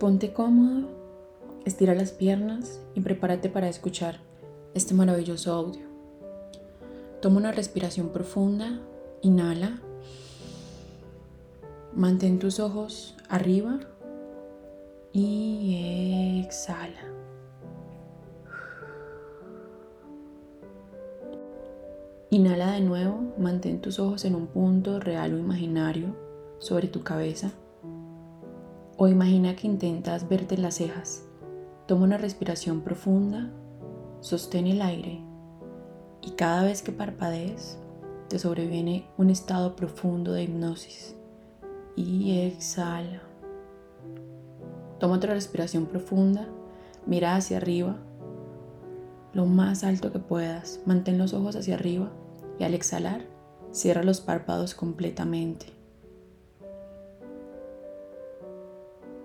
Ponte cómodo, estira las piernas y prepárate para escuchar este maravilloso audio. Toma una respiración profunda, inhala, mantén tus ojos arriba y exhala. Inhala de nuevo, mantén tus ojos en un punto real o imaginario sobre tu cabeza o imagina que intentas verte las cejas. Toma una respiración profunda, sostén el aire y cada vez que parpadees te sobreviene un estado profundo de hipnosis. Y exhala. Toma otra respiración profunda, mira hacia arriba, lo más alto que puedas. Mantén los ojos hacia arriba y al exhalar, cierra los párpados completamente.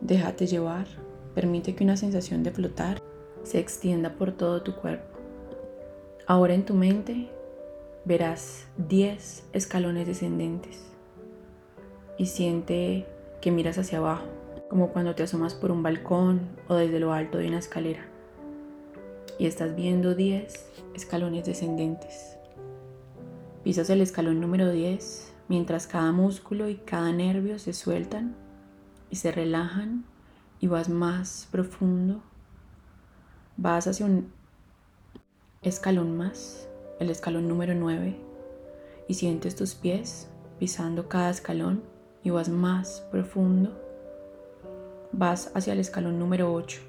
Déjate llevar, permite que una sensación de flotar se extienda por todo tu cuerpo. Ahora en tu mente verás 10 escalones descendentes y siente que miras hacia abajo, como cuando te asomas por un balcón o desde lo alto de una escalera. Y estás viendo 10 escalones descendentes. Pisas el escalón número 10 mientras cada músculo y cada nervio se sueltan y se relajan y vas más profundo. Vas hacia un escalón más, el escalón número 9, y sientes tus pies pisando cada escalón y vas más profundo. Vas hacia el escalón número 8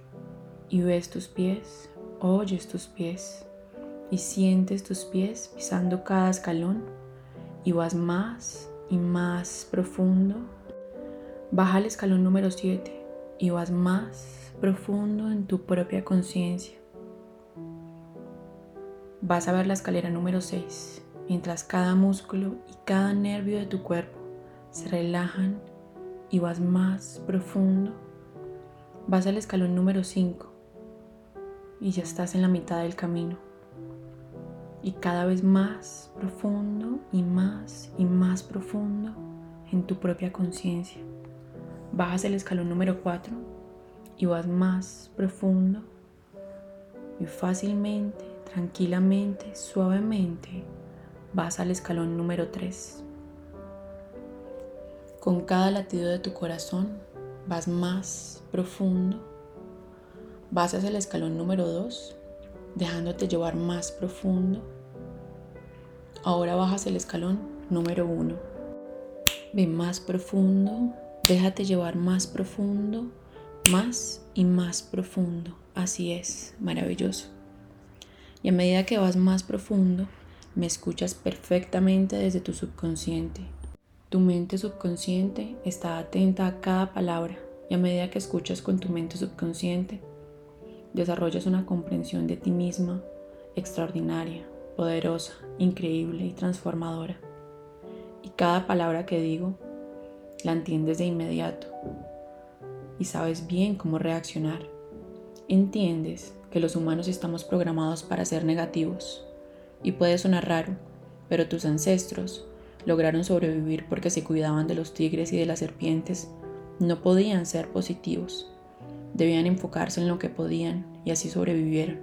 y ves tus pies, oyes tus pies y sientes tus pies pisando cada escalón y vas más y más profundo Baja al escalón número 7 y vas más profundo en tu propia conciencia. Vas a ver la escalera número 6 mientras cada músculo y cada nervio de tu cuerpo se relajan y vas más profundo. Vas al escalón número 5 y ya estás en la mitad del camino. Y cada vez más profundo y más y más profundo en tu propia conciencia. Bajas el escalón número 4 y vas más profundo y fácilmente, tranquilamente, suavemente vas al escalón número 3. Con cada latido de tu corazón vas más profundo. Vas hacia el escalón número 2, dejándote llevar más profundo. Ahora bajas el escalón número 1. Ve más profundo Déjate llevar más profundo, más y más profundo. Así es, maravilloso. Y a medida que vas más profundo, me escuchas perfectamente desde tu subconsciente. Tu mente subconsciente está atenta a cada palabra y a medida que escuchas con tu mente subconsciente, desarrollas una comprensión de ti misma extraordinaria, poderosa, increíble y transformadora. Y cada palabra que digo la entiendes de inmediato y sabes bien cómo reaccionar. Entiendes que los humanos estamos programados para ser negativos y puede sonar raro, pero tus ancestros lograron sobrevivir porque se cuidaban de los tigres y de las serpientes, no podían ser positivos. Debían enfocarse en lo que podían y así sobrevivieron.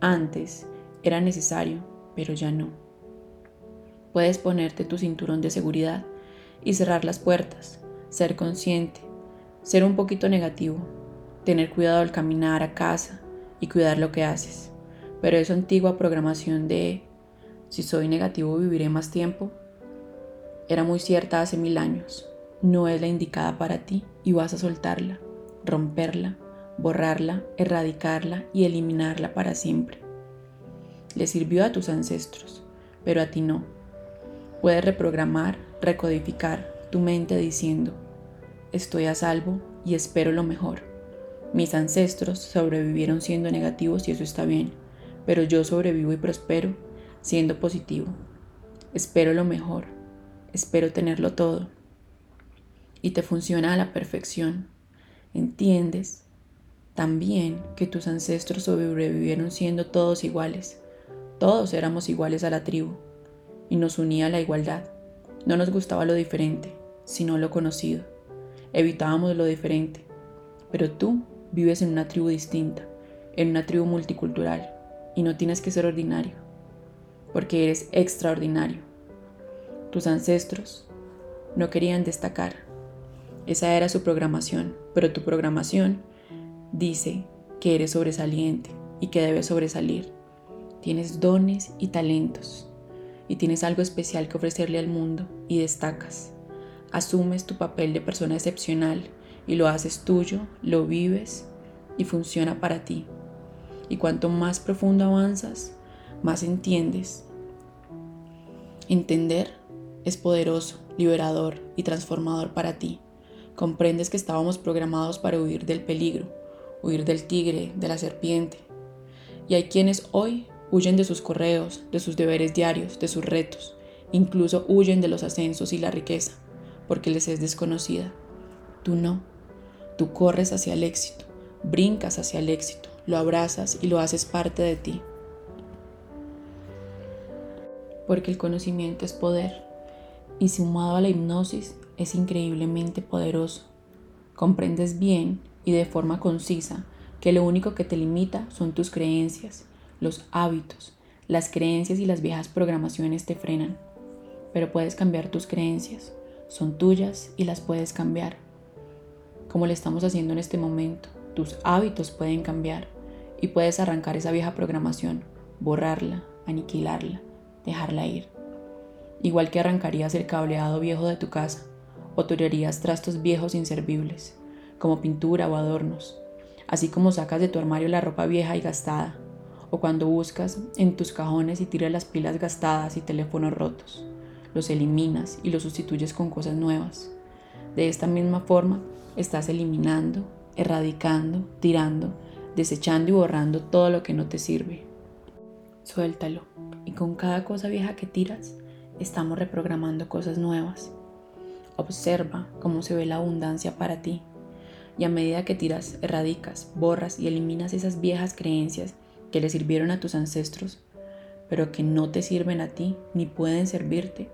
Antes era necesario, pero ya no. Puedes ponerte tu cinturón de seguridad y cerrar las puertas, ser consciente, ser un poquito negativo, tener cuidado al caminar a casa y cuidar lo que haces. Pero esa antigua programación de si soy negativo viviré más tiempo era muy cierta hace mil años. No es la indicada para ti y vas a soltarla, romperla, borrarla, erradicarla y eliminarla para siempre. Le sirvió a tus ancestros, pero a ti no. Puedes reprogramar recodificar tu mente diciendo, estoy a salvo y espero lo mejor. Mis ancestros sobrevivieron siendo negativos y eso está bien, pero yo sobrevivo y prospero siendo positivo. Espero lo mejor, espero tenerlo todo. Y te funciona a la perfección. ¿Entiendes? También que tus ancestros sobrevivieron siendo todos iguales. Todos éramos iguales a la tribu y nos unía la igualdad. No nos gustaba lo diferente, sino lo conocido. Evitábamos lo diferente, Pero tú vives en una tribu distinta, en una tribu multicultural, y no tienes que ser ordinario, porque eres extraordinario. Tus ancestros no querían destacar. Esa era su programación, pero tu programación dice que eres sobresaliente y que debes sobresalir. Tienes dones y talentos y tienes algo especial que ofrecerle al mundo y destacas. Asumes tu papel de persona excepcional y lo haces tuyo, lo vives y funciona para ti. Y cuanto más profundo avanzas, más entiendes. Entender es poderoso, liberador y transformador para ti. Comprendes que estábamos programados para huir del peligro, huir del tigre, de la serpiente. Y hay quienes hoy huyen de sus correos, de sus deberes diarios, de sus retos, incluso huyen de los ascensos y la riqueza, porque les es desconocida. Tú no. Tú corres hacia el éxito, brincas hacia el éxito, lo abrazas y lo haces parte de ti. Porque el conocimiento es poder y sumado a la hipnosis es increíblemente poderoso. Comprendes bien y de forma concisa que lo único que te limita son tus creencias, los hábitos, las creencias y las viejas programaciones te frenan. Pero puedes cambiar tus creencias, son tuyas y las puedes cambiar. Como le estamos haciendo en este momento, tus hábitos pueden cambiar y puedes arrancar esa vieja programación, borrarla, aniquilarla, dejarla ir. Igual que arrancarías el cableado viejo de tu casa o tirarías trastos viejos inservibles, como pintura o adornos, así como sacas de tu armario la ropa vieja y gastada, o cuando buscas en tus cajones y tiras las pilas gastadas y teléfonos rotos. Los eliminas y los sustituyes con cosas nuevas. De esta misma forma, estás eliminando, erradicando, tirando, desechando y borrando todo lo que no te sirve. Suéltalo y con cada cosa vieja que tiras, estamos reprogramando cosas nuevas. Observa cómo se ve la abundancia para ti. Y a medida que tiras, erradicas, borras y eliminas esas viejas creencias que le sirvieron a tus ancestros, pero que no te sirven a ti ni pueden servirte,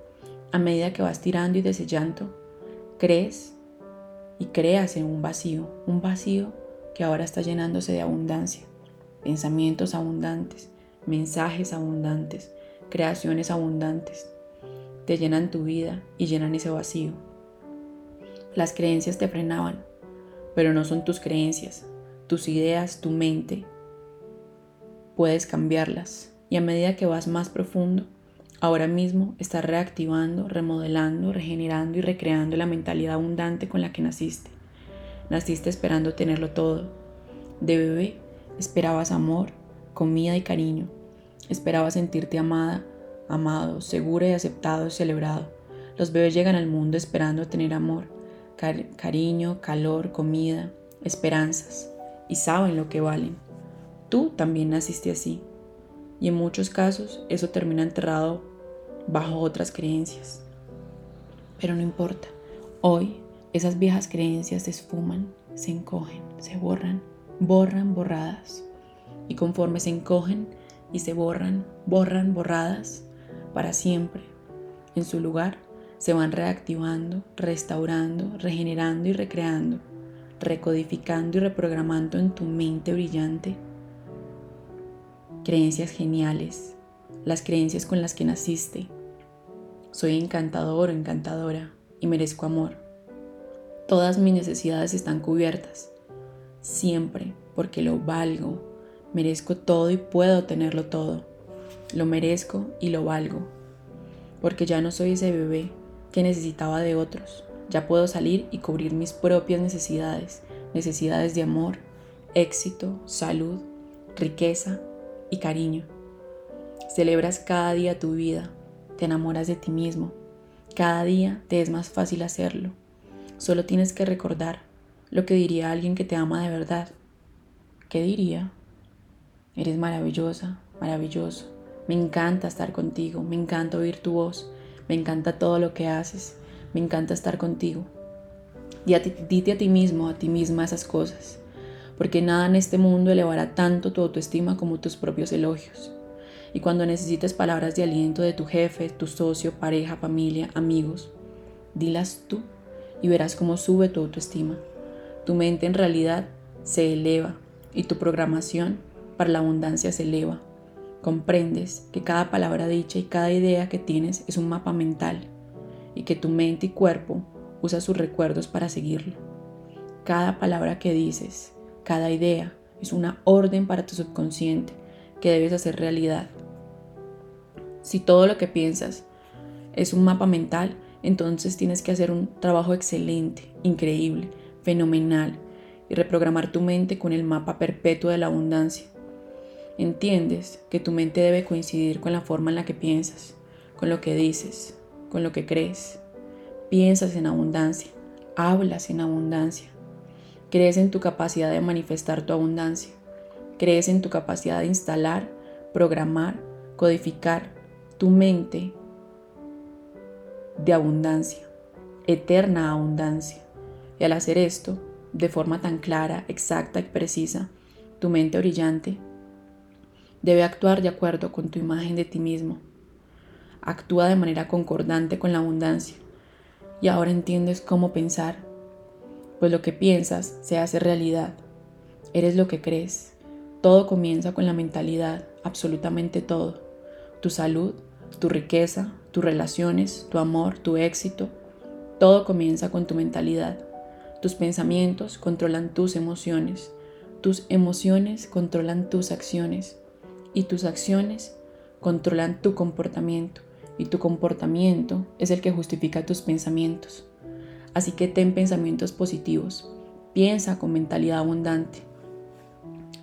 a medida que vas tirando y desechando, crees y creas en un vacío, un vacío que ahora está llenándose de abundancia, pensamientos abundantes, mensajes abundantes, creaciones abundantes. Te llenan tu vida y llenan ese vacío. Las creencias te frenaban, pero no son tus creencias, tus ideas, tu mente, puedes cambiarlas y a medida que vas más profundo, ahora mismo estás reactivando, remodelando, regenerando y recreando la mentalidad abundante con la que naciste. Naciste esperando tenerlo todo. De bebé esperabas amor, comida y cariño. Esperabas sentirte amada, amado, segura y aceptado y celebrado. Los bebés llegan al mundo esperando tener amor, cariño, calor, comida, esperanzas y saben lo que valen. Tú también naciste así. Y en muchos casos eso termina enterrado bajo otras creencias. Pero no importa. Hoy esas viejas creencias se esfuman, se encogen, se borran, borran borradas. Y conforme se encogen y se borran, borran borradas para siempre, en su lugar se van reactivando, restaurando, regenerando y recreando, recodificando y reprogramando en tu mente brillante creencias geniales, las creencias con las que naciste. Soy encantador o encantadora y merezco amor. Todas mis necesidades están cubiertas, siempre porque lo valgo, merezco todo y puedo tenerlo todo. Lo merezco y lo valgo, porque ya no soy ese bebé que necesitaba de otros. Ya puedo salir y cubrir mis propias necesidades, necesidades de amor, éxito, salud, riqueza y cariño. Celebras cada día tu vida, te enamoras de ti mismo. Cada día te es más fácil hacerlo. Solo tienes que recordar lo que diría alguien que te ama de verdad. ¿Qué diría? Eres maravillosa, maravilloso. Me encanta estar contigo, me encanta oír tu voz, me encanta todo lo que haces, me encanta estar contigo. Y dite a ti mismo, a ti misma esas cosas porque nada en este mundo elevará tanto tu autoestima como tus propios elogios. Y cuando necesites palabras de aliento de tu jefe, tu socio, pareja, familia, amigos, dilas tú y verás cómo sube tu autoestima. Tu mente en realidad se eleva y tu programación para la abundancia se eleva. Comprendes que cada palabra dicha y cada idea que tienes es un mapa mental y que tu mente y cuerpo usa sus recuerdos para seguirlo. Cada palabra que dices, cada idea es una orden para tu subconsciente que debes hacer realidad. Si todo lo que piensas es un mapa mental, entonces tienes que hacer un trabajo excelente, increíble, fenomenal y reprogramar tu mente con el mapa perpetuo de la abundancia. Entiendes que tu mente debe coincidir con la forma en la que piensas, con lo que dices, con lo que crees. Piensas en abundancia, hablas en abundancia, Crees en tu capacidad de manifestar tu abundancia. Crees en tu capacidad de instalar, programar, codificar tu mente de abundancia, eterna abundancia. Y al hacer esto, de forma tan clara, exacta y precisa, tu mente brillante debe actuar de acuerdo con tu imagen de ti mismo. Actúa de manera concordante con la abundancia. Y ahora entiendes cómo pensar pues lo que piensas se hace realidad. Eres lo que crees. Todo comienza con la mentalidad, absolutamente todo. Tu salud, tu riqueza, tus relaciones, tu amor, tu éxito, todo comienza con tu mentalidad. Tus pensamientos controlan tus emociones, tus emociones controlan tus acciones y tus acciones controlan tu comportamiento y tu comportamiento es el que justifica tus pensamientos. Así que ten pensamientos positivos. Piensa con mentalidad abundante.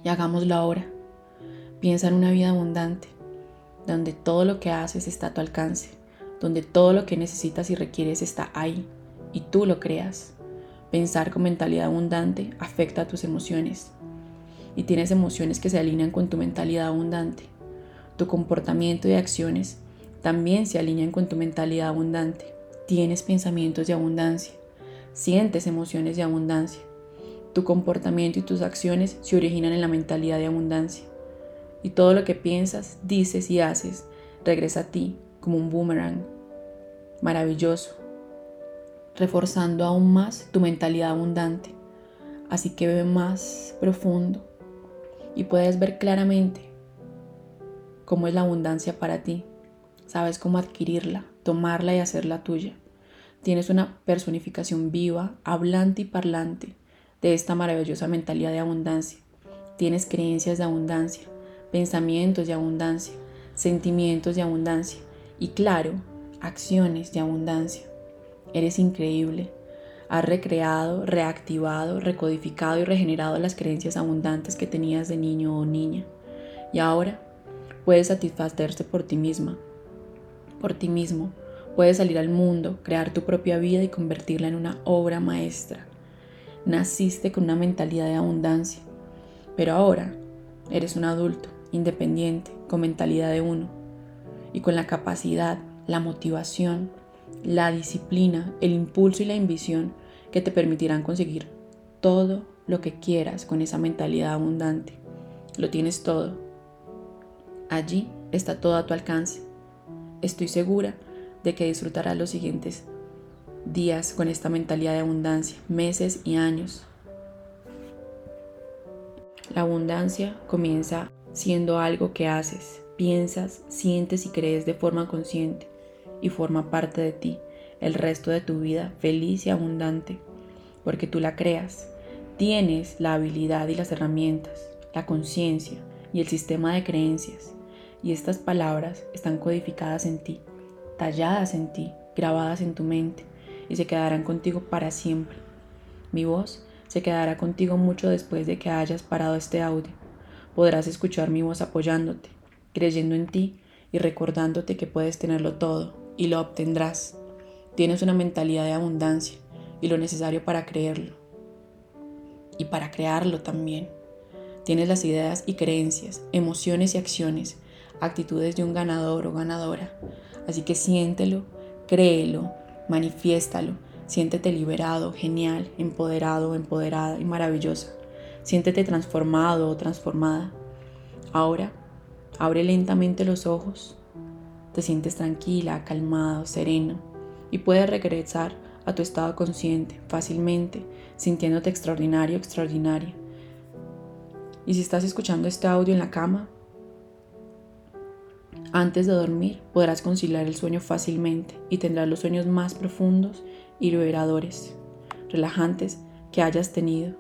Y hagámoslo ahora. Piensa en una vida abundante, donde todo lo que haces está a tu alcance, donde todo lo que necesitas y requieres está ahí y tú lo creas. Pensar con mentalidad abundante afecta a tus emociones y tienes emociones que se alinean con tu mentalidad abundante. Tu comportamiento y acciones también se alinean con tu mentalidad abundante. Tienes pensamientos de abundancia sientes emociones de abundancia. Tu comportamiento y tus acciones se originan en la mentalidad de abundancia. Y todo lo que piensas, dices y haces regresa a ti como un boomerang maravilloso, reforzando aún más tu mentalidad abundante. Así que ve más profundo y puedes ver claramente cómo es la abundancia para ti. Sabes cómo adquirirla, tomarla y hacerla tuya. Tienes una personificación viva, hablante y parlante de esta maravillosa mentalidad de abundancia. Tienes creencias de abundancia, pensamientos de abundancia, sentimientos de abundancia y claro, acciones de abundancia. Eres increíble. Has recreado, reactivado, recodificado y regenerado las creencias abundantes que tenías de niño o niña. Y ahora puedes satisfacerte por ti misma, por ti mismo, Puedes salir al mundo, crear tu propia vida y convertirla en una obra maestra. Naciste con una mentalidad de abundancia, pero ahora eres un adulto, independiente, con mentalidad de uno y con la capacidad, la motivación, la disciplina, el impulso y la ambición que te permitirán conseguir todo lo que quieras con esa mentalidad abundante. Lo tienes todo. Allí está todo a tu alcance. Estoy segura de que disfrutarás los siguientes días con esta mentalidad de abundancia, meses y años. La abundancia comienza siendo algo que haces, piensas, sientes y crees de forma consciente y forma parte de ti el resto de tu vida feliz y abundante, porque tú la creas. Tienes la habilidad y las herramientas, la conciencia y el sistema de creencias, y estas palabras están codificadas en ti talladas en ti, grabadas en tu mente, y se quedarán contigo para siempre. Mi voz se quedará contigo mucho después de que hayas parado este audio. Podrás escuchar mi voz apoyándote, creyendo en ti y recordándote que puedes tenerlo todo y lo obtendrás. Tienes una mentalidad de abundancia y lo necesario para creerlo. Y para crearlo también. Tienes las ideas y creencias, emociones y acciones, actitudes de un ganador o ganadora Así que siéntelo, créelo, manifiéstalo, siéntete liberado, genial, empoderado, empoderada y maravillosa. Siéntete transformado o transformada. Ahora, abre lentamente los ojos. Te sientes tranquila, calmado, sereno y puedes regresar a tu estado consciente fácilmente, sintiéndote extraordinario, extraordinaria. Y si estás escuchando este audio en la cama, antes de dormir podrás conciliar el sueño fácilmente y tendrás los sueños más profundos y liberadores, relajantes que hayas tenido